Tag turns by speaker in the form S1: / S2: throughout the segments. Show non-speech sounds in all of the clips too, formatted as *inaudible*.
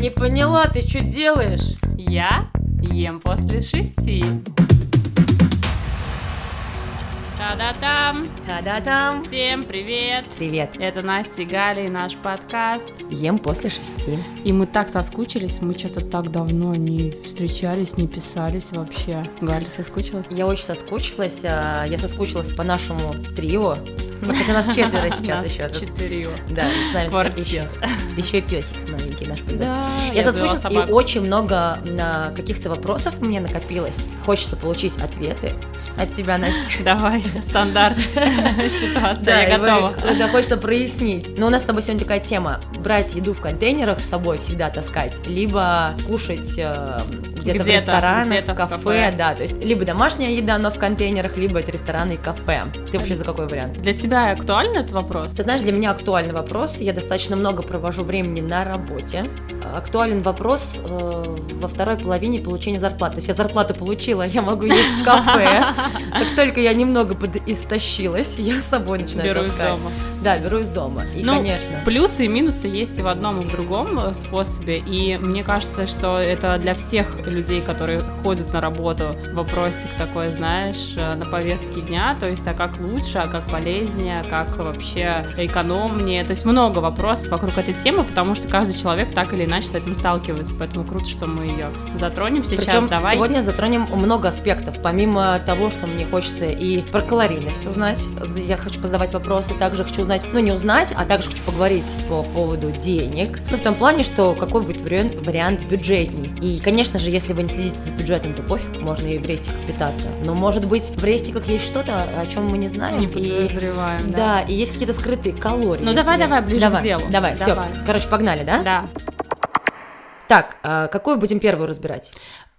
S1: Не поняла, ты что делаешь?
S2: Я ем после шести. Та-да-там!
S1: Та-да-там!
S2: Всем привет!
S1: Привет!
S2: Это Настя и Галя и наш подкаст.
S1: Ем после шести.
S2: И мы так соскучились, мы что-то так давно не встречались, не писались вообще. Галя соскучилась?
S1: Я очень соскучилась. а, Я соскучилась по нашему трио. Ну, хотя нас четверо сейчас еще.
S2: четыре.
S1: Да, с нами
S2: Квартет.
S1: еще, и песик маленький наш появился.
S2: Да,
S1: Я соскучилась, и очень много на каких-то вопросов у меня накопилось. Хочется получить ответы от тебя, Настя. *laughs*
S2: Давай, стандарт ситуация, я готова.
S1: Да, хочется прояснить. Но у нас с тобой сегодня такая тема. Брать еду в контейнерах с собой всегда таскать, либо кушать э, где-то, в ресторанах, в кафе. да. То есть либо домашняя еда, но в контейнерах, либо это рестораны и кафе. Ты вообще за какой вариант?
S2: Для тебя актуален этот вопрос?
S1: Ты знаешь, для меня актуальный вопрос. Я достаточно много провожу времени на работе. Актуален вопрос э, во второй половине получения зарплаты. То есть я зарплату получила, я могу есть в кафе. *laughs* Как только я немного подистощилась, я с собой начинаю
S2: Беру из
S1: таскать.
S2: дома.
S1: Да, беру из дома. И,
S2: Ну,
S1: конечно.
S2: Плюсы и минусы есть и в одном, и в другом э, способе. И мне кажется, что это для всех людей, которые ходят на работу, вопросик такой, знаешь, э, на повестке дня. То есть, а как лучше, а как полезнее, а как вообще экономнее. То есть много вопросов вокруг этой темы, потому что каждый человек так или иначе с этим сталкивается. Поэтому круто, что мы ее затронем сейчас.
S1: Причем
S2: Давай.
S1: сегодня затронем много аспектов. Помимо того, что мне хочется и про калорийность узнать, я хочу позадавать вопросы, также хочу узнать, ну не узнать, а также хочу поговорить по поводу денег. Ну в том плане, что какой будет вариант, вариант бюджетней. И, конечно же, если вы не следите за бюджетом, то пофиг, можно и в рестиках питаться. Но может быть в рестиках есть что-то, о чем мы не знаем.
S2: Не
S1: и...
S2: подозреваем, да.
S1: Да, и есть какие-то скрытые калории.
S2: Ну, давай, давай, ближе к
S1: давай,
S2: делу.
S1: Давай, все.
S2: Давай.
S1: Короче, погнали, да?
S2: Да.
S1: Так, а какую будем первую разбирать?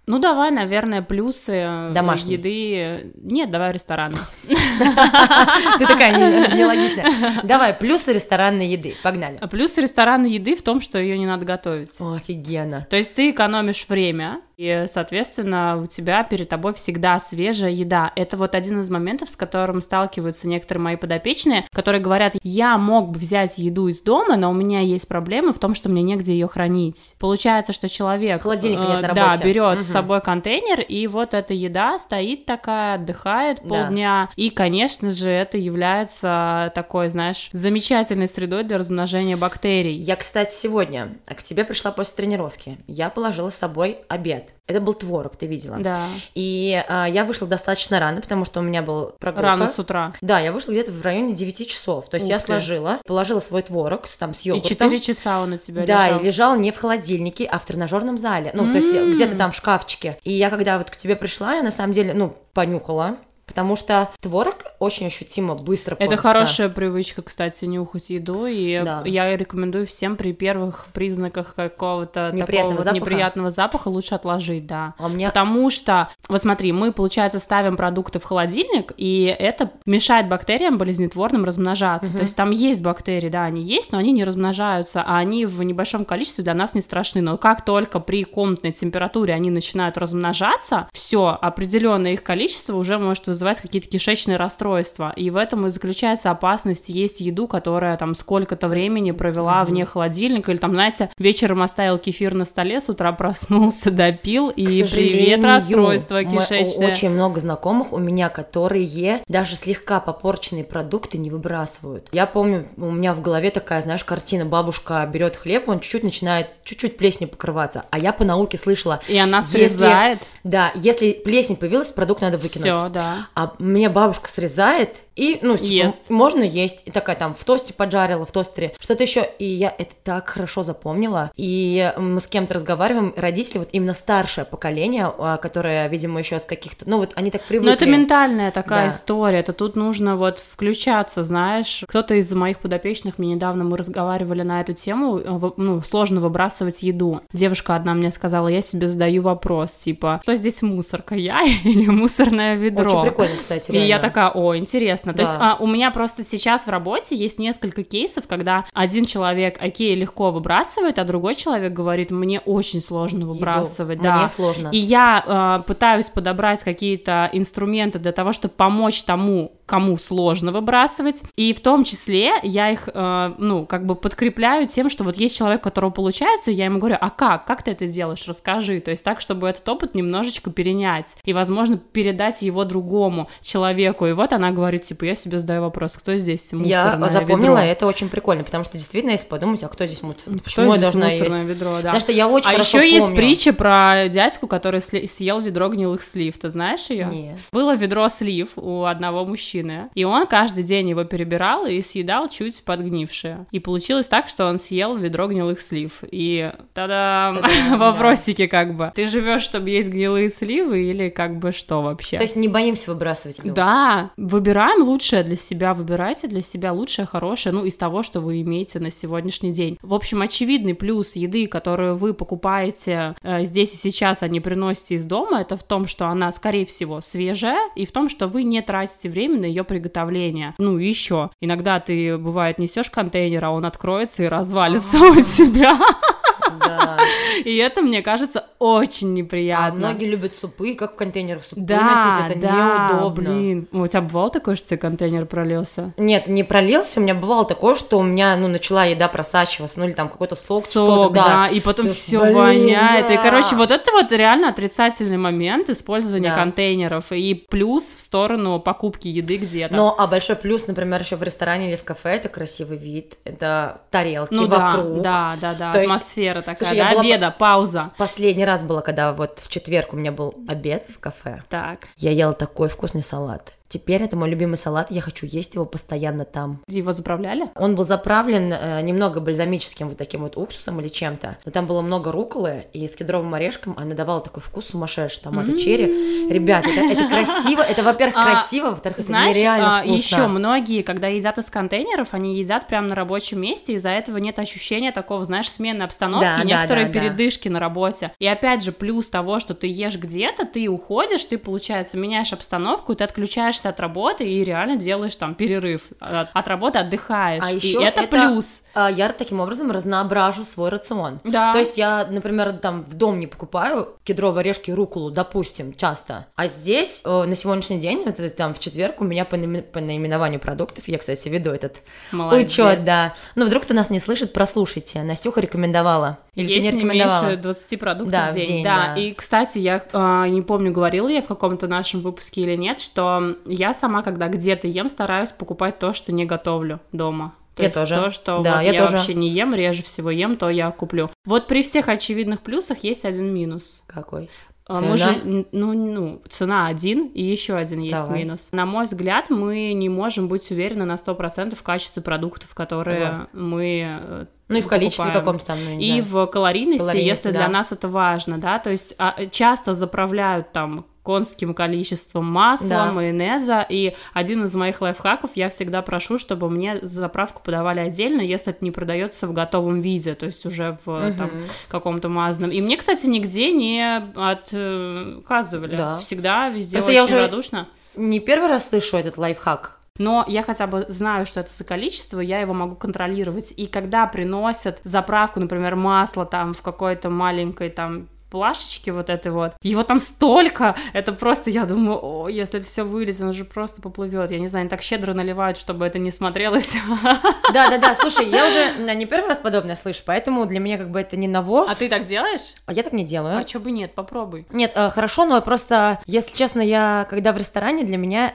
S2: Ну, давай, наверное, плюсы э,
S1: Домашние.
S2: еды. Нет, давай ресторан. *laughs*
S1: Ты такая не- нелогичная. Давай, плюсы ресторанной еды. Погнали.
S2: А Плюс ресторанной еды в том, что ее не надо готовить.
S1: Офигенно.
S2: То есть ты экономишь время, и, соответственно, у тебя перед тобой всегда свежая еда. Это вот один из моментов, с которым сталкиваются некоторые мои подопечные, которые говорят, я мог бы взять еду из дома, но у меня есть проблема в том, что мне негде ее хранить. Получается, что человек
S1: нет
S2: э, да, берет с
S1: Мгм.
S2: собой контейнер, и вот эта еда стоит такая, отдыхает
S1: Да.
S2: полдня. И, конечно же, это является такой, знаешь, замечательной средой для размножения бактерий.
S1: Я, кстати, сегодня к тебе пришла после тренировки. Я положила с собой обед. Это был творог, ты видела.
S2: Да,
S1: И а, я вышла достаточно рано, потому что у меня был прогулка.
S2: рано с утра.
S1: Да, я вышла где-то в районе 9 часов. То есть
S2: Ух
S1: я
S2: ты.
S1: сложила, положила свой творог там с
S2: И
S1: йогуртом.
S2: 4 часа он у тебя
S1: Да,
S2: лежал.
S1: и лежал не в холодильнике, а в тренажерном зале. Ну, то есть где-то там в шкафчике. И я когда вот к тебе пришла, я на самом деле, ну, понюхала. Потому что творог очень ощутимо быстро
S2: Это хорошая привычка, кстати, нюхать еду, и
S1: Да.
S2: я рекомендую всем при первых признаках какого-то такого
S1: Неприятного
S2: вот
S1: запаха?
S2: неприятного запаха лучше отложить, да.
S1: А меня
S2: Потому что, вот смотри, мы, получается, ставим продукты в холодильник, и это мешает бактериям болезнетворным размножаться.
S1: Мгм.
S2: То есть там есть бактерии, да, они есть, но они не размножаются, а они в небольшом количестве для нас не страшны. Но как только при комнатной температуре они начинают размножаться, все, определенное их количество уже может вызывать какие-то кишечные расстройства. И в этом и заключается опасность есть еду, которая там сколько-то времени провела
S1: Мгм.
S2: вне холодильника, или там, знаете, вечером оставил кефир на столе, с утра проснулся, допил,
S1: К
S2: и привет, расстройство кишечное.
S1: Очень много знакомых у меня, которые даже слегка попорченные продукты не выбрасывают. Я помню, у меня в голове такая, знаешь, картина. Бабушка берет хлеб, он чуть-чуть начинает, чуть-чуть плесенью покрываться. А я по науке слышала,
S2: И она
S1: Если-
S2: срезает.
S1: да, если плесень появилась, продукт надо выкинуть.
S2: Все, да.
S1: А мне бабушка срезает и, ну, типа,
S2: Ест.
S1: можно есть. И такая там в тосте поджарила, в тостере, что-то еще. И я это так хорошо запомнила. И мы с кем-то разговариваем, родители, вот именно старшее поколение, а, которое, видимо, еще с каких-то, ну, вот они так привыкли.
S2: Но это ментальная такая
S1: Да.
S2: история, это тут нужно вот включаться, знаешь. Кто-то из моих подопечных, мне недавно мы разговаривали на эту тему, э, ну, сложно выбрасывать еду. Девушка одна мне сказала, я себе задаю вопрос, типа, что здесь мусорка, я *laughs* или мусорное ведро?
S1: Очень прикольно, кстати,
S2: И я
S1: реально.
S2: такая, о, интересно. То
S1: Да.
S2: есть а, у меня просто сейчас в работе есть несколько кейсов, когда один человек, окей, легко выбрасывает, а другой человек говорит, мне очень сложно
S1: Еду.
S2: выбрасывать.
S1: Мне
S2: да.
S1: сложно.
S2: И я э, пытаюсь подобрать какие-то инструменты для того, чтобы помочь тому, кому сложно выбрасывать, и в том числе я их, э, ну, как бы подкрепляю тем, что вот есть человек, у которого получается, я ему говорю, а как, как ты это делаешь, расскажи, то есть так, чтобы этот опыт немножечко перенять, и, возможно, передать его другому человеку, и вот она говорит, типа, я себе задаю вопрос, кто здесь
S1: Я запомнила, ведро? это очень прикольно, потому что действительно, если подумать, а кто здесь, почему
S2: кто я здесь должна есть? ведро, да.
S1: Потому что я очень
S2: а
S1: еще
S2: помню. есть притча про дядьку, который съел ведро гнилых слив, ты знаешь ее?
S1: Нет.
S2: Было ведро слив у одного мужчины, и он каждый день его перебирал и съедал чуть подгнившее. И получилось так, что он съел ведро гнилых слив. И тогда *laughs* вопросики как бы. Ты живешь, чтобы есть гнилые сливы или как бы что вообще?
S1: То есть не боимся выбрасывать его?
S2: Да, выбираем лучшее для себя, выбирайте для себя лучшее, хорошее, ну, из того, что вы имеете на сегодняшний день. В общем, очевидный плюс еды, которую вы покупаете э, здесь и сейчас, а не приносите из дома, это в том, что она, скорее всего, свежая, и в том, что вы не тратите время на ее приготовление. Ну, и еще. Иногда ты, бывает, несешь контейнер, а он откроется и развалится у тебя. *laughs* И это, мне кажется, очень неприятно. А
S1: многие любят супы, как в контейнерах супы
S2: да,
S1: носить, это
S2: да,
S1: неудобно.
S2: блин. У тебя бывало такое, что тебе контейнер пролился?
S1: Нет, не пролился, у меня бывало такое, что у меня, ну, начала еда просачиваться, ну, или там какой-то сок,
S2: сок да. да, и потом все воняет. Да. И, короче, вот это вот реально отрицательный момент использования да. контейнеров, и плюс в сторону покупки еды где-то.
S1: Ну, а большой плюс, например, еще в ресторане или в кафе, это красивый вид, это тарелки
S2: ну,
S1: вокруг.
S2: Да, да, да, да. атмосфера такая, Слушай, да, обеда, была... пауза.
S1: Последний раз было, когда вот в четверг у меня был обед в кафе.
S2: Так.
S1: Я ела такой вкусный салат. Теперь это мой любимый салат, я хочу есть его постоянно там.
S2: Его заправляли?
S1: Он был заправлен э, немного бальзамическим вот таким вот уксусом или чем-то, но там было много руколы, и с кедровым орешком она давала такой вкус сумасшедший, томаты mm-hmm. черри. Ребят, это, это красиво, это, во-первых, а, красиво, во-вторых, это знаешь, нереально а, вкусно.
S2: еще многие, когда едят из контейнеров, они едят прямо на рабочем месте, из-за этого нет ощущения такого, знаешь, смены обстановки, да, некоторые да, да, передышки да. на работе. И опять же, плюс того, что ты ешь где-то, ты уходишь, ты, получается, меняешь обстановку, ты отключаешься отказываешься от работы и реально делаешь там перерыв от, от работы, отдыхаешь. А и это, это плюс.
S1: А, я таким образом разноображу свой рацион.
S2: Да.
S1: То есть я, например, там в дом не покупаю кедровые орешки, рукулу, допустим, часто. А здесь э, на сегодняшний день, вот это, там в четверг у меня по, по наименованию продуктов, я, кстати, веду этот учет, да. Но вдруг кто нас не слышит, прослушайте. Настюха рекомендовала.
S2: Или Есть не не меньше 20 продуктов да, в день. В день да. да, и, кстати, я э, не помню, говорила я в каком-то нашем выпуске или нет, что я сама, когда где-то ем, стараюсь покупать то, что не готовлю дома. То
S1: я
S2: есть
S1: тоже.
S2: То, что да, вот я, я тоже. вообще не ем, реже всего ем, то я куплю. Вот при всех очевидных плюсах есть один минус.
S1: Какой?
S2: Цена? Мы же, ну, ну, цена один, и еще один есть Давай. минус. На мой взгляд, мы не можем быть уверены на 100% в качестве продуктов, которые Согласна. мы э,
S1: ну и в количестве каком-то там, ну,
S2: И знаю. в калорийности, калорийности если да. для нас это важно, да, то есть а, часто заправляют там конским количеством масла, да. майонеза, и один из моих лайфхаков, я всегда прошу, чтобы мне заправку подавали отдельно, если это не продается в готовом виде, то есть уже в угу. там, каком-то мазанном. И мне, кстати, нигде не отказывали. Да. Всегда везде Просто очень я уже радушно.
S1: Не первый раз слышу этот лайфхак.
S2: Но я хотя бы знаю, что это за количество, я его могу контролировать. И когда приносят заправку, например, масло там в какой-то маленькой там плашечки вот этой вот. Его там столько, это просто, я думаю, о, если это все вылезет, он же просто поплывет. Я не знаю, они так щедро наливают, чтобы это не смотрелось. *laughs*
S1: Да-да-да, слушай, я уже не первый раз подобное слышу, поэтому для меня как бы это не ново.
S2: А ты так делаешь?
S1: А я так не делаю.
S2: А чё бы нет, попробуй.
S1: Нет, э, хорошо, но просто, если честно, я, когда в ресторане, для меня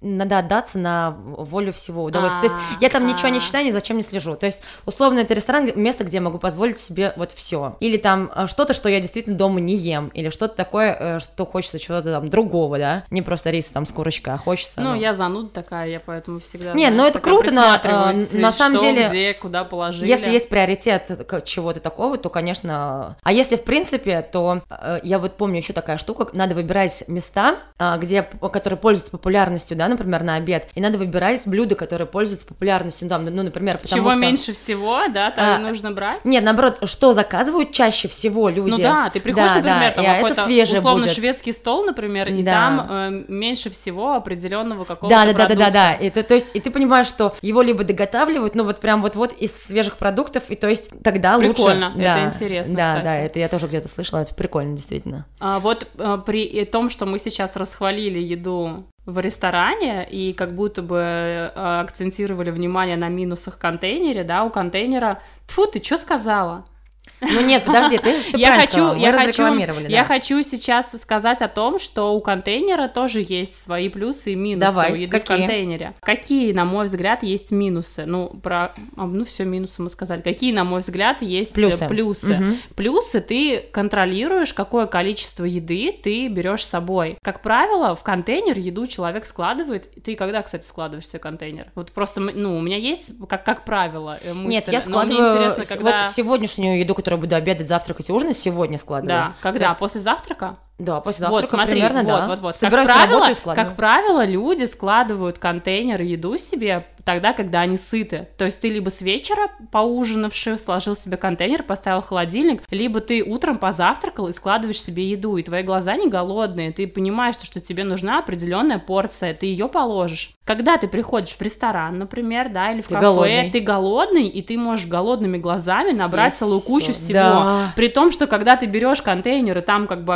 S1: надо отдаться на волю всего удовольствия. То есть я там ничего не считаю, ни зачем не слежу. То есть, условно, это ресторан, место, где я могу позволить себе вот все. Или там э, что-то, что я действительно дома не ем, или что-то такое, э, что хочется чего-то там другого, да, не просто рис там с курочкой, а хочется.
S2: Ну, ну... я зануда такая, я поэтому всегда.
S1: Не, ну это круто, но э, на самом
S2: что,
S1: деле.
S2: где, куда положили.
S1: Если есть приоритет чего-то такого, то, конечно. А если в принципе, то э, я вот помню еще такая штука, надо выбирать места, где, которые пользуются популярностью, да, например, на обед, и надо выбирать блюда, которые пользуются популярностью, там, ну, например, потому
S2: Чего
S1: что...
S2: меньше всего, да, там а, нужно брать?
S1: Нет, наоборот, что заказывают чаще всего люди. Ну
S2: да, ты приходишь, да, например, да, там какой-то условно будет. шведский стол, например, и да. там э, меньше всего определенного какого-то
S1: да, да,
S2: продукта.
S1: Да, да, да, да. Это, то есть, и ты понимаешь, что его либо доготавливают, ну вот прям вот-вот из свежих продуктов, и то есть тогда
S2: прикольно,
S1: лучше.
S2: Прикольно, это интересно,
S1: Да,
S2: кстати.
S1: да, это я тоже где-то слышала, это прикольно, действительно.
S2: А вот а, при том, что мы сейчас расхвалили еду в ресторане и как будто бы э, акцентировали внимание на минусах контейнере, да, у контейнера, фу, ты что сказала?
S1: Ну нет, подожди, ты все
S2: я хочу,
S1: сказала.
S2: я
S1: Мы
S2: хочу,
S1: разрекламировали,
S2: я
S1: да.
S2: хочу сейчас сказать о том, что у контейнера тоже есть свои плюсы и минусы
S1: Давай,
S2: у еды
S1: какие?
S2: в контейнере. Какие, на мой взгляд, есть минусы? Ну, про, а, ну все минусы мы сказали. Какие, на мой взгляд, есть э,
S1: Плюсы.
S2: плюсы?
S1: Мгм.
S2: Плюсы ты контролируешь, какое количество еды ты берешь с собой. Как правило, в контейнер еду человек складывает. Ты когда, кстати, складываешь себе контейнер? Вот просто, ну, у меня есть, как, как правило, э, мысль,
S1: Нет, я складываю
S2: когда...
S1: вот сегодняшнюю еду, которую буду обедать, завтракать и ужинать, сегодня складываю.
S2: Да, когда?
S1: Есть-
S2: После завтрака?
S1: Да, после завтрака
S2: вот, смотри,
S1: примерно,
S2: вот,
S1: да.
S2: вот, вот.
S1: Собираюсь
S2: как правило, как правило, люди складывают контейнер еду себе тогда, когда они сыты. То есть ты либо с вечера поужинавший сложил себе контейнер, поставил в холодильник, либо ты утром позавтракал и складываешь себе еду, и твои глаза не голодные, ты понимаешь, что тебе нужна определенная порция, ты ее положишь. Когда ты приходишь в ресторан, например, да, или в
S1: Ты
S2: кафе,
S1: голодный.
S2: ты голодный, и ты можешь голодными глазами набрать
S1: Съесть
S2: целую кучу всего.
S1: Да.
S2: При том, что когда ты берешь контейнер, и там как бы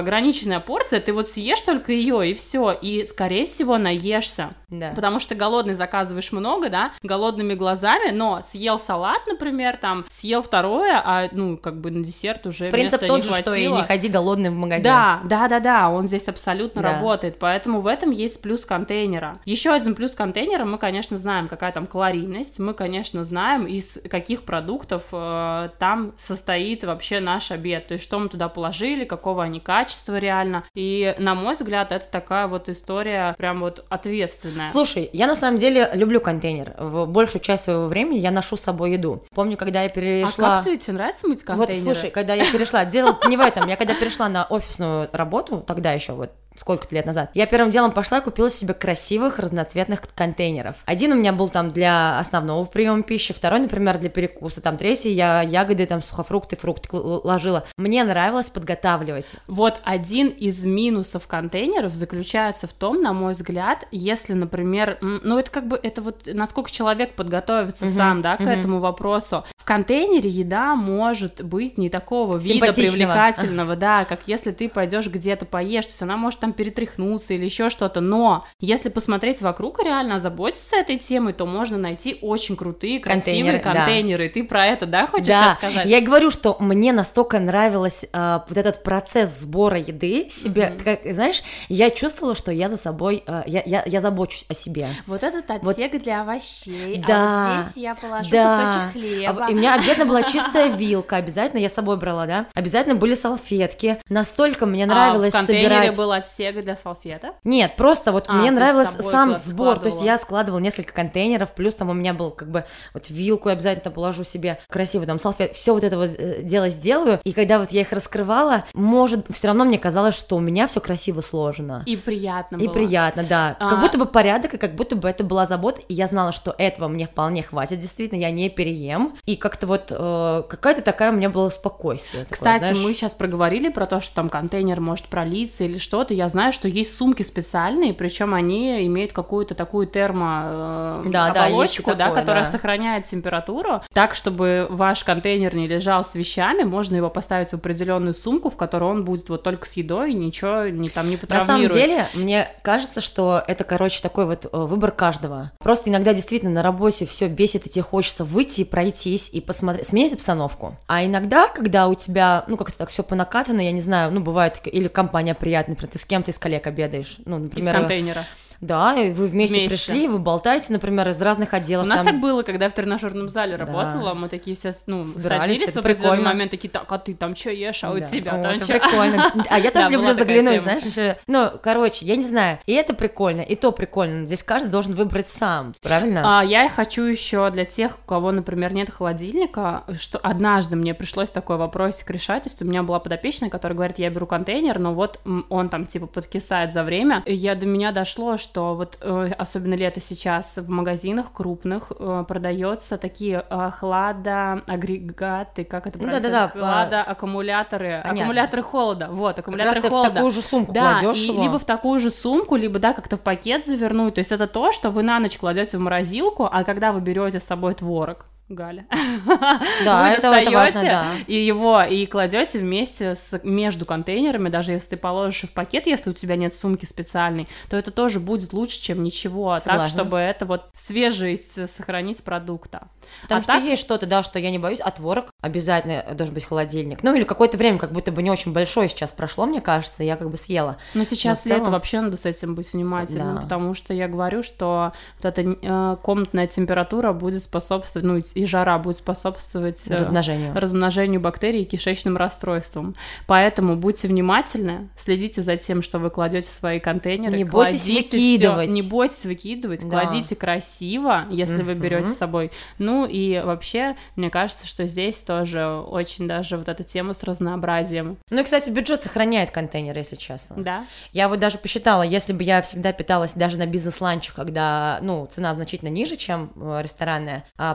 S2: порция, ты вот съешь только ее, и все, и, скорее всего, наешься.
S1: Да.
S2: Потому что голодный заказываешь много, да, голодными глазами, но съел салат, например, там, съел второе, а, ну, как бы на десерт уже
S1: Принцип тот же, что и
S2: хватило.
S1: не ходи голодным в магазин.
S2: Да, да, да, да, он здесь абсолютно
S1: Да.
S2: работает, поэтому в этом есть плюс контейнера. Еще один плюс контейнера, мы, конечно, знаем, какая там калорийность, мы, конечно, знаем, из каких продуктов э, там состоит вообще наш обед, то есть что мы туда положили, какого они качества реально, и, на мой взгляд, это такая вот история прям вот ответственная.
S1: Слушай, я на самом деле люблю контейнер. В большую часть своего времени я ношу с собой еду. Помню, когда я
S2: а
S1: перешла...
S2: как ты, тебе нравится мыть
S1: Вот,
S2: контейнеры?
S1: слушай, когда я перешла, дело не в этом, я когда перешла на офисную работу, тогда еще вот сколько-то лет назад, я первым делом пошла и купила себе красивых разноцветных контейнеров. Один у меня был там для основного приема пищи, второй, например, для перекуса, там третий я ягоды, там сухофрукты, фрукты ложила. Мне нравилось подготавливать.
S2: Вот один из минусов контейнеров заключается в том, на мой взгляд, если, например, ну это как бы, это вот насколько человек подготовится
S1: Мгм,
S2: сам, да, к
S1: мгм.
S2: этому вопросу. В контейнере еда может быть не такого вида привлекательного, *laughs* да, как если ты пойдешь где-то поешь, то есть она может там перетряхнуться или еще что-то, но если посмотреть вокруг и реально озаботиться этой темой, то можно найти очень крутые, красивые
S1: Контейнеры, да.
S2: контейнеры. Ты про это, да, хочешь
S1: да,
S2: сейчас сказать?
S1: я говорю, что мне настолько нравилось а, вот этот процесс сбора еды себе. Ты как, знаешь, я чувствовала, что я за собой, а, я, я, я забочусь о себе.
S2: Вот этот отсек для овощей,
S1: Да,
S2: а вот здесь я положу
S1: да.
S2: кусочек
S1: А
S2: хлеба.
S1: в- И у меня обязательно была чистая вилка, обязательно я с собой брала, да? Обязательно были салфетки. Настолько мне нравилось
S2: а в контейнере
S1: собирать.
S2: был отсек для салфеток.
S1: Нет, просто вот
S2: А,
S1: мне нравилось сам сбор. То есть я складывала несколько контейнеров, плюс там у меня был как бы вот вилку я обязательно положу себе красиво, там салфет, все вот это вот э, дело сделаю. И когда вот я их раскрывала, может, все равно мне казалось, что у меня все красиво сложено.
S2: И приятно
S1: И
S2: было.
S1: приятно, да.
S2: А-
S1: Как будто бы порядок, и как будто бы это была забота, и я знала, что этого мне вполне хватит, действительно, я не переем. И как-то вот э, какая-то такая у меня было спокойствие. такое,
S2: Кстати,
S1: знаешь.
S2: мы сейчас проговорили про то, что там контейнер может пролиться или что-то. Я знаю, что есть сумки специальные, причем они имеют какую-то такую термо э,
S1: Да,
S2: оболочку, да,
S1: такое,
S2: которая
S1: да.
S2: сохраняет температуру, так чтобы ваш контейнер не лежал с вещами, можно его поставить в определенную сумку, в которой он будет вот только с едой, и ничего не там не
S1: На
S2: потравмирует.
S1: самом деле, мне кажется, что это, короче, такой вот э, выбор каждого. Просто иногда действительно на работе все бесит, и тебе хочется выйти и пройтись, и посмотреть, сменить обстановку. А иногда, когда у тебя, ну, как-то так все понакатано, я не знаю, ну, бывает, или компания приятная, например, ты с кем-то из коллег обедаешь, ну,
S2: из
S1: например, э,
S2: контейнера.
S1: Да, и вы вместе,
S2: Вместе.
S1: пришли, вы болтаете, например, из разных
S2: У
S1: отделов.
S2: нас
S1: там-
S2: так было, когда я в тренажерном зале
S1: Да.
S2: работала, мы такие все, ну,
S1: Собирались,
S2: садились в определенный момент, такие, так, а ты там что ешь, а у
S1: Да.
S2: тебя
S1: О,
S2: там чё?»
S1: прикольно. А я *laughs* тоже люблю заглянуть, знаешь, еще- ну, короче, я не знаю, и это прикольно, и то прикольно, здесь каждый должен выбрать сам, правильно?
S2: А, я хочу еще для тех, у кого, например, нет холодильника, что однажды мне пришлось такой вопросик решать, то есть у меня была подопечная, которая говорит, я беру контейнер, но вот он там типа подкисает за время, и я до меня дошло, что вот э, особенно лето сейчас в магазинах крупных э, продается такие э, хладоагрегаты, как это
S1: Ну
S2: правильно
S1: да-да-да,
S2: сказать? Хладоаккумуляторы,
S1: Понятно.
S2: аккумуляторы холода, вот,
S1: Как раз
S2: аккумуляторы
S1: ты в
S2: холода.
S1: такую же сумку
S2: Да,
S1: кладешь
S2: и
S1: его.
S2: либо в такую же сумку, либо, да, как-то в пакет завернуть. То есть это то, что вы на ночь кладете в морозилку, а когда вы берете с собой творог, Галя. *laughs*
S1: Да,
S2: Вы
S1: это, это важно, да.
S2: И его и кладете вместе с между контейнерами, даже если ты положишь в пакет, если у тебя нет сумки специальной, то это тоже будет лучше, чем ничего. Так,
S1: Согласна.
S2: чтобы это вот свежесть сохранить продукта.
S1: Потому
S2: А
S1: что
S2: так-
S1: есть что-то, да, что я не боюсь, а творог обязательно должен быть холодильник. Ну или какое-то время, как будто бы не очень большое сейчас прошло, мне кажется, я как бы съела.
S2: Но сейчас
S1: Но целом-
S2: вообще надо с этим быть внимательным,
S1: Да.
S2: потому что я говорю, что вот эта э, комнатная температура будет способствовать, ну и жара будет способствовать э,
S1: Размножению.
S2: размножению бактерий и кишечным расстройствам. Поэтому будьте внимательны, следите за тем, что вы кладете в свои контейнеры.
S1: Не бойтесь
S2: кладите всё-
S1: выкидывать.
S2: не бойтесь выкидывать,
S1: Да.
S2: кладите красиво, если вы
S1: Мгм.
S2: берете с собой. Ну и вообще, мне кажется, что здесь тоже очень даже вот эта тема с разнообразием.
S1: Ну и, кстати, бюджет сохраняет контейнер, если честно.
S2: Да?
S1: Я вот даже посчитала, если бы я всегда питалась даже на бизнес-ланче, когда, ну, цена значительно ниже, чем э, ресторанная, а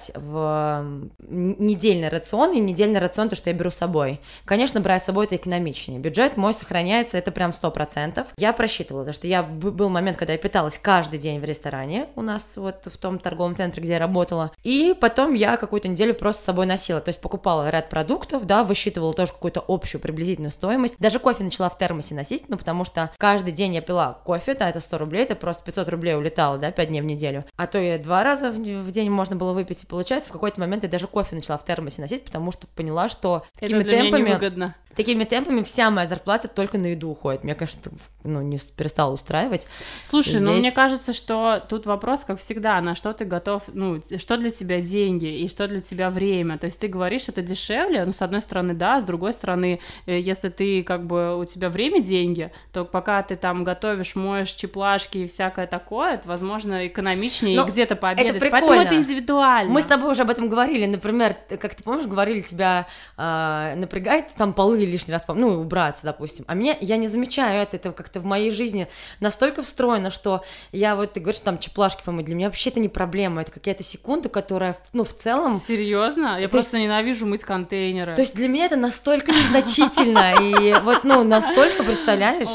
S1: посчитать в недельный рацион и недельный рацион, то, что я беру с собой. Конечно, брать с собой это экономичнее. Бюджет мой сохраняется, это прям 100%. Я просчитывала, потому что я был момент, когда я питалась каждый день в ресторане у нас вот в том торговом центре, где я работала, и потом я какую-то неделю просто с собой носила, то есть покупала ряд продуктов, да, высчитывала тоже какую-то общую приблизительную стоимость. Даже кофе начала в термосе носить, ну, потому что каждый день я пила кофе, да, это 100 рублей, это просто 500 рублей улетало, да, 5 дней в неделю. А то и два раза в, в день можно было выпить, получается, в какой-то момент я даже кофе начала в термосе носить, потому что поняла, что такими темпами...
S2: невыгодно.
S1: Такими темпами вся моя зарплата только на еду уходит. Мне кажется, ну, не перестала устраивать.
S2: Слушай, ну
S1: Здесь-
S2: мне кажется, что тут вопрос, как всегда, на что ты готов, ну, что для тебя деньги и что для тебя время. То есть ты говоришь, это дешевле, ну, с одной стороны, да, с другой стороны, э, если ты, как бы, у тебя время деньги, то пока ты там готовишь, моешь чеплашки и всякое такое, это, возможно, экономичнее
S1: Ну,
S2: и где-то пообедать. Поэтому
S1: прикольно.
S2: это индивидуально.
S1: Мы с тобой уже об этом говорили, например, как ты помнишь, говорили, тебя а, напрягает там полы лишний раз, ну, убраться, допустим. А мне, я не замечаю это, это как-то в моей жизни настолько встроено, что я вот, ты говоришь, там, чеплашки помыть, для меня вообще это не проблема, это какая-то секунда, которая, ну, в целом...
S2: Серьезно? Я
S1: То
S2: просто ненавижу мыть контейнеры.
S1: То есть для меня это настолько незначительно, и вот, ну, настолько, представляешь?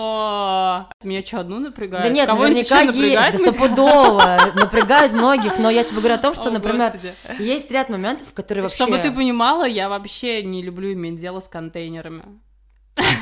S2: Меня что, одну напрягает?
S1: Да нет, наверняка есть, стопудово, напрягает многих, но я тебе говорю о том, что, например, есть ряд моментов, которые вообще...
S2: Чтобы ты понимала, я вообще не люблю иметь дело с контейнерами время.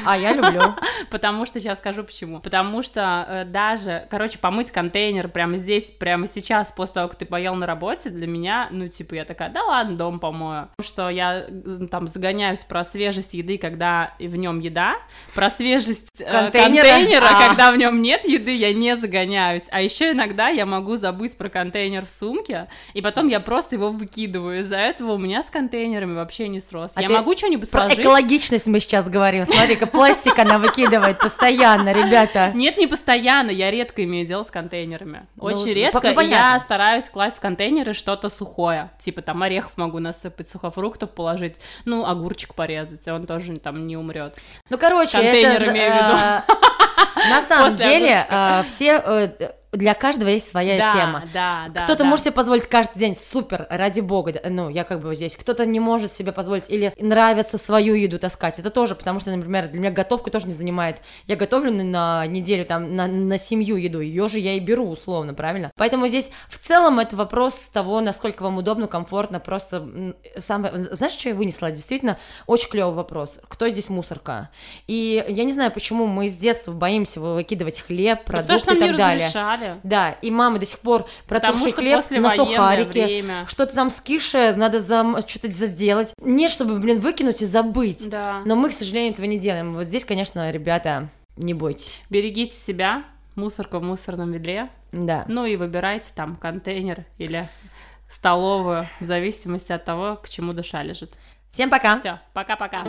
S1: А, я люблю. *laughs*
S2: Потому что сейчас скажу почему. Потому что э, даже, короче, помыть контейнер прямо здесь, прямо сейчас, после того, как ты поел на работе, для меня, ну, типа, я такая, да ладно, дом помою. Потому что я там загоняюсь про свежесть еды, когда в нем еда, про свежесть э,
S1: Контейнера?
S2: контейнера,
S1: А.
S2: когда в нем нет еды, я не загоняюсь. А еще иногда я могу забыть про контейнер в сумке, и потом я просто его выкидываю. Из-за этого у меня с контейнерами вообще не срос.
S1: А
S2: я
S1: ты
S2: могу что-нибудь
S1: Про
S2: сложить.
S1: экологичность мы сейчас говорим. Смотри-ка, пластик она выкидывает постоянно, ребята.
S2: Нет, не постоянно, я редко имею дело с контейнерами.
S1: Ну,
S2: Очень
S1: ну,
S2: редко,
S1: ну,
S2: я стараюсь класть в контейнеры что-то сухое. Типа там орехов могу насыпать, сухофруктов положить, ну, огурчик порезать, он тоже там не умрет.
S1: Ну, короче,
S2: Контейнер
S1: это...
S2: имею в виду.
S1: э, На самом деле, э, все... Для каждого есть своя
S2: да,
S1: тема.
S2: да, да.
S1: Кто-то
S2: да.
S1: может себе позволить каждый день, супер, ради бога, ну, я как бы здесь, кто-то не может себе позволить, или нравится свою еду таскать, это тоже, потому что, например, для меня готовка тоже не занимает, я готовлю на, неделю, там, на, на семью еду, ее же я и беру, условно, правильно? Поэтому здесь в целом это вопрос того, насколько вам удобно, комфортно, просто, м, сам, знаешь, что я вынесла? Действительно, очень клевый вопрос, кто здесь мусорка? И я не знаю, почему мы с детства боимся выкидывать хлеб,
S2: Ну,
S1: продукты
S2: нам
S1: и так далее.
S2: разрешали.
S1: Да, и мама до сих пор протухший хлеб на сухарики,
S2: время.
S1: что-то там скисшее, надо зам... что-то сделать. Нет, чтобы, блин, выкинуть и забыть.
S2: Да.
S1: Но мы, к сожалению, этого не делаем. Вот здесь, конечно, ребята, не бойтесь.
S2: Берегите себя, мусорка в мусорном ведре,
S1: Да.
S2: ну и выбирайте там контейнер или столовую, в зависимости от того, к чему душа лежит.
S1: Всем пока.
S2: Все, пока-пока.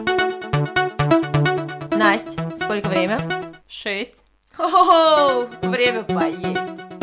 S1: Настя, сколько время?
S2: Шесть.
S1: Хо-хо-хо! Время поесть!